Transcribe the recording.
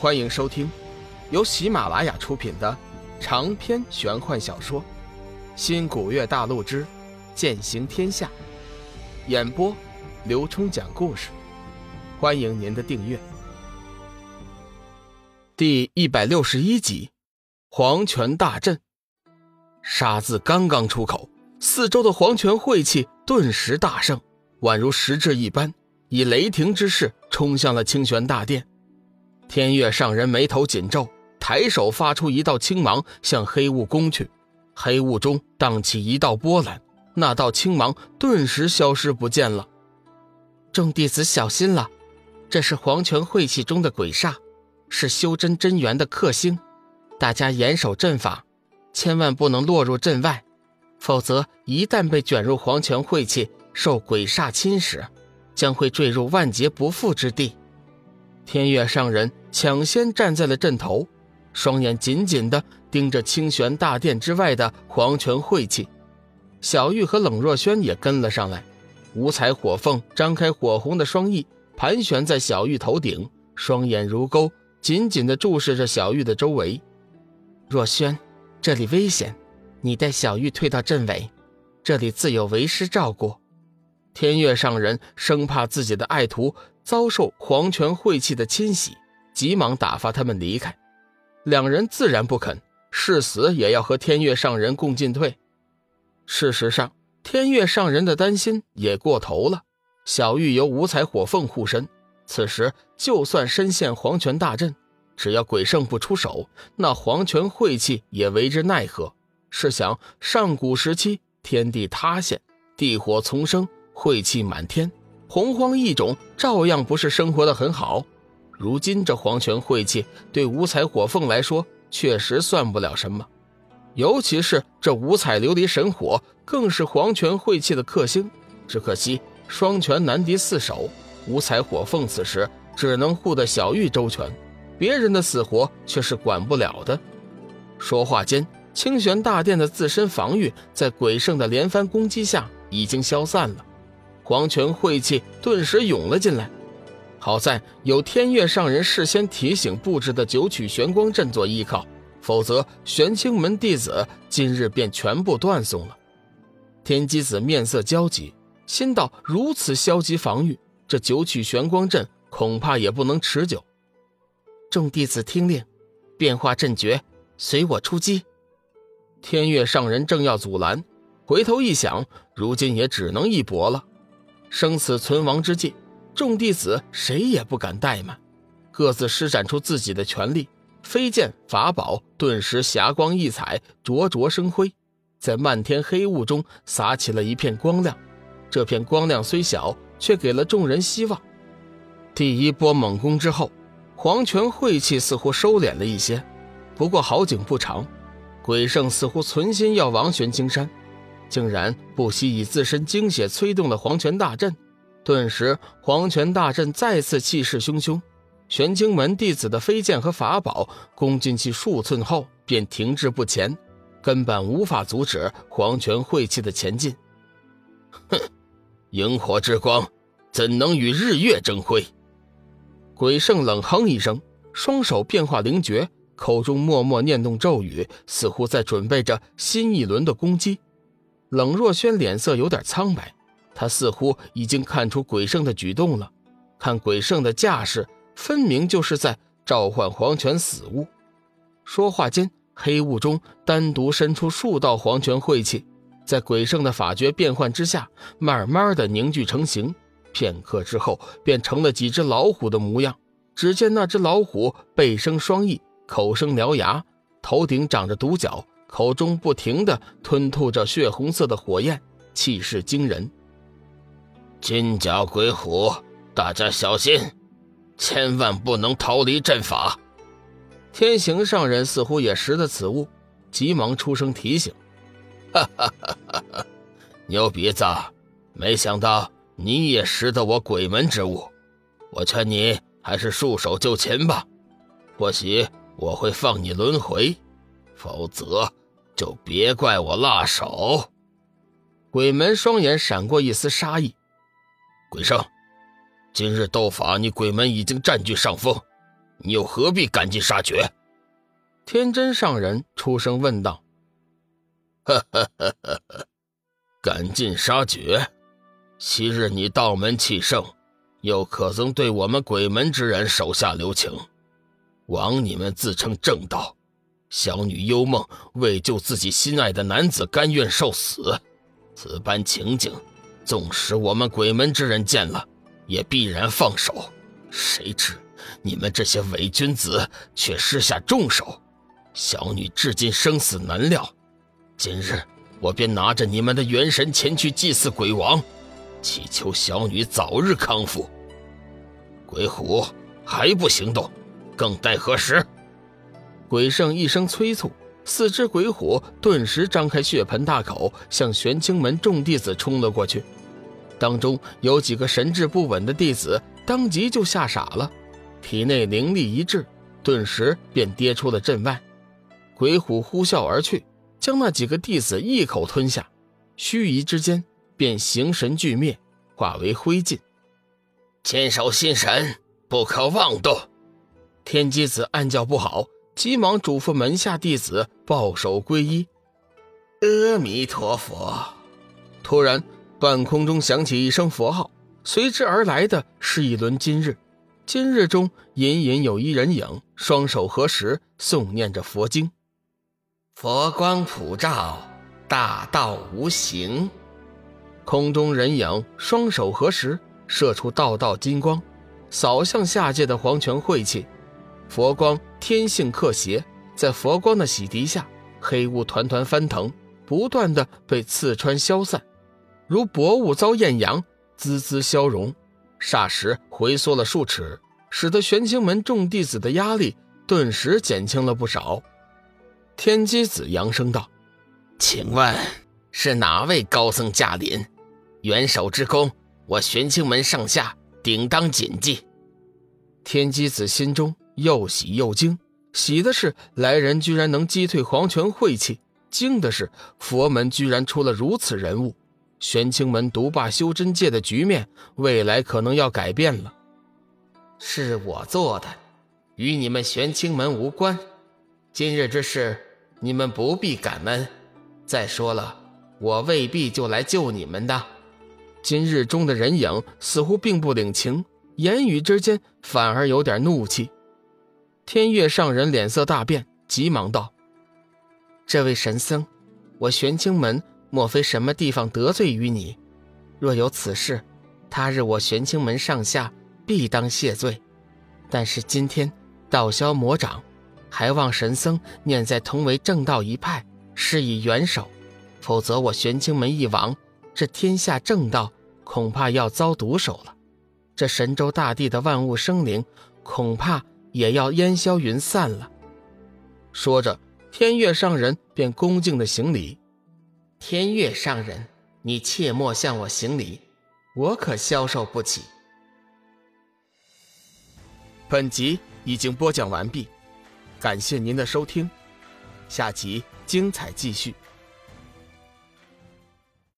欢迎收听由喜马拉雅出品的长篇玄幻小说《新古月大陆之剑行天下》，演播刘冲讲故事。欢迎您的订阅。第一百六十一集，黄泉大阵。杀字刚刚出口，四周的黄泉晦气顿时大盛，宛如实质一般，以雷霆之势冲向了清玄大殿。天月上人眉头紧皱，抬手发出一道青芒，向黑雾攻去。黑雾中荡起一道波澜，那道青芒顿时消失不见了。众弟子小心了，这是黄泉晦气中的鬼煞，是修真真元的克星。大家严守阵法，千万不能落入阵外，否则一旦被卷入黄泉晦气，受鬼煞侵蚀，将会坠入万劫不复之地。天月上人抢先站在了阵头，双眼紧紧地盯着清玄大殿之外的黄泉晦气。小玉和冷若轩也跟了上来，五彩火凤张开火红的双翼，盘旋在小玉头顶，双眼如钩，紧紧地注视着小玉的周围。若轩，这里危险，你带小玉退到阵尾，这里自有为师照顾。天月上人生怕自己的爱徒。遭受黄泉晦气的侵袭，急忙打发他们离开。两人自然不肯，誓死也要和天月上人共进退。事实上，天月上人的担心也过头了。小玉由五彩火凤护身，此时就算身陷黄泉大阵，只要鬼圣不出手，那黄泉晦气也为之奈何。试想，上古时期天地塌陷，地火丛生，晦气满天。洪荒异种照样不是生活的很好。如今这黄泉晦气对五彩火凤来说确实算不了什么，尤其是这五彩琉璃神火更是黄泉晦气的克星。只可惜双拳难敌四手，五彩火凤此时只能护得小玉周全，别人的死活却是管不了的。说话间，清玄大殿的自身防御在鬼圣的连番攻击下已经消散了。黄泉晦气顿时涌了进来，好在有天月上人事先提醒布置的九曲玄光阵做依靠，否则玄清门弟子今日便全部断送了。天机子面色焦急，心道：如此消极防御，这九曲玄光阵恐怕也不能持久。众弟子听令，变化阵诀，随我出击。天月上人正要阻拦，回头一想，如今也只能一搏了。生死存亡之际，众弟子谁也不敢怠慢，各自施展出自己的全力，飞剑法宝顿时霞光溢彩，灼灼生辉，在漫天黑雾中洒起了一片光亮。这片光亮虽小，却给了众人希望。第一波猛攻之后，黄泉晦气似乎收敛了一些，不过好景不长，鬼圣似乎存心要亡玄青山。竟然不惜以自身精血催动了黄泉大阵，顿时黄泉大阵再次气势汹汹。玄清门弟子的飞剑和法宝攻进去数寸后便停滞不前，根本无法阻止黄泉晦气的前进。哼，萤火之光怎能与日月争辉？鬼圣冷哼一声，双手变化灵诀，口中默默念动咒语，似乎在准备着新一轮的攻击。冷若萱脸色有点苍白，她似乎已经看出鬼圣的举动了。看鬼圣的架势，分明就是在召唤黄泉死物。说话间，黑雾中单独伸出数道黄泉晦气，在鬼圣的法诀变换之下，慢慢的凝聚成形。片刻之后，便成了几只老虎的模样。只见那只老虎背生双翼，口生獠牙，头顶长着独角。口中不停的吞吐着血红色的火焰，气势惊人。金甲鬼虎，大家小心，千万不能逃离阵法。天行上人似乎也识得此物，急忙出声提醒：“哈哈哈哈哈！牛鼻子，没想到你也识得我鬼门之物，我劝你还是束手就擒吧。或许我会放你轮回，否则……”就别怪我辣手。鬼门双眼闪过一丝杀意。鬼圣，今日斗法，你鬼门已经占据上风，你又何必赶尽杀绝？天真上人出声问道：“呵呵呵呵呵，赶尽杀绝？昔日你道门气盛，又可曾对我们鬼门之人手下留情？枉你们自称正道，小女幽梦为救自己心爱的男子，甘愿受死。此般情景，纵使我们鬼门之人见了，也必然放手。谁知你们这些伪君子却施下重手。”小女至今生死难料，今日我便拿着你们的元神前去祭祀鬼王，祈求小女早日康复。鬼虎还不行动，更待何时？鬼圣一声催促，四只鬼虎顿时张开血盆大口，向玄清门众弟子冲了过去。当中有几个神志不稳的弟子，当即就吓傻了，体内灵力一滞，顿时便跌出了阵外。鬼虎呼啸而去，将那几个弟子一口吞下，须臾之间便形神俱灭，化为灰烬。坚守心神，不可妄动。天机子暗叫不好，急忙嘱咐门下弟子抱手皈依。阿弥陀佛！突然，半空中响起一声佛号，随之而来的是一轮金日。金日中隐隐有一人影，双手合十，诵念着佛经。佛光普照，大道无形。空中人影双手合十，射出道道金光，扫向下界的黄泉晦气。佛光天性克邪，在佛光的洗涤下，黑雾团团翻腾，不断的被刺穿消散，如薄雾遭艳阳，滋滋消融。霎时回缩了数尺，使得玄清门众弟子的压力顿时减轻了不少。天机子扬声道：“请问是哪位高僧驾临？元首之功，我玄清门上下定当谨记。”天机子心中又喜又惊，喜的是来人居然能击退黄泉晦气，惊的是佛门居然出了如此人物，玄清门独霸修真界的局面，未来可能要改变了。是我做的，与你们玄清门无关。今日之事。你们不必感恩。再说了，我未必就来救你们的。今日中的人影似乎并不领情，言语之间反而有点怒气。天月上人脸色大变，急忙道：“这位神僧，我玄清门莫非什么地方得罪于你？若有此事，他日我玄清门上下必当谢罪。但是今天道消魔长。”还望神僧念在同为正道一派，施以援手，否则我玄清门一亡，这天下正道恐怕要遭毒手了。这神州大地的万物生灵，恐怕也要烟消云散了。说着，天月上人便恭敬的行礼：“天月上人，你切莫向我行礼，我可消受不起。”本集已经播讲完毕。感谢您的收听，下集精彩继续。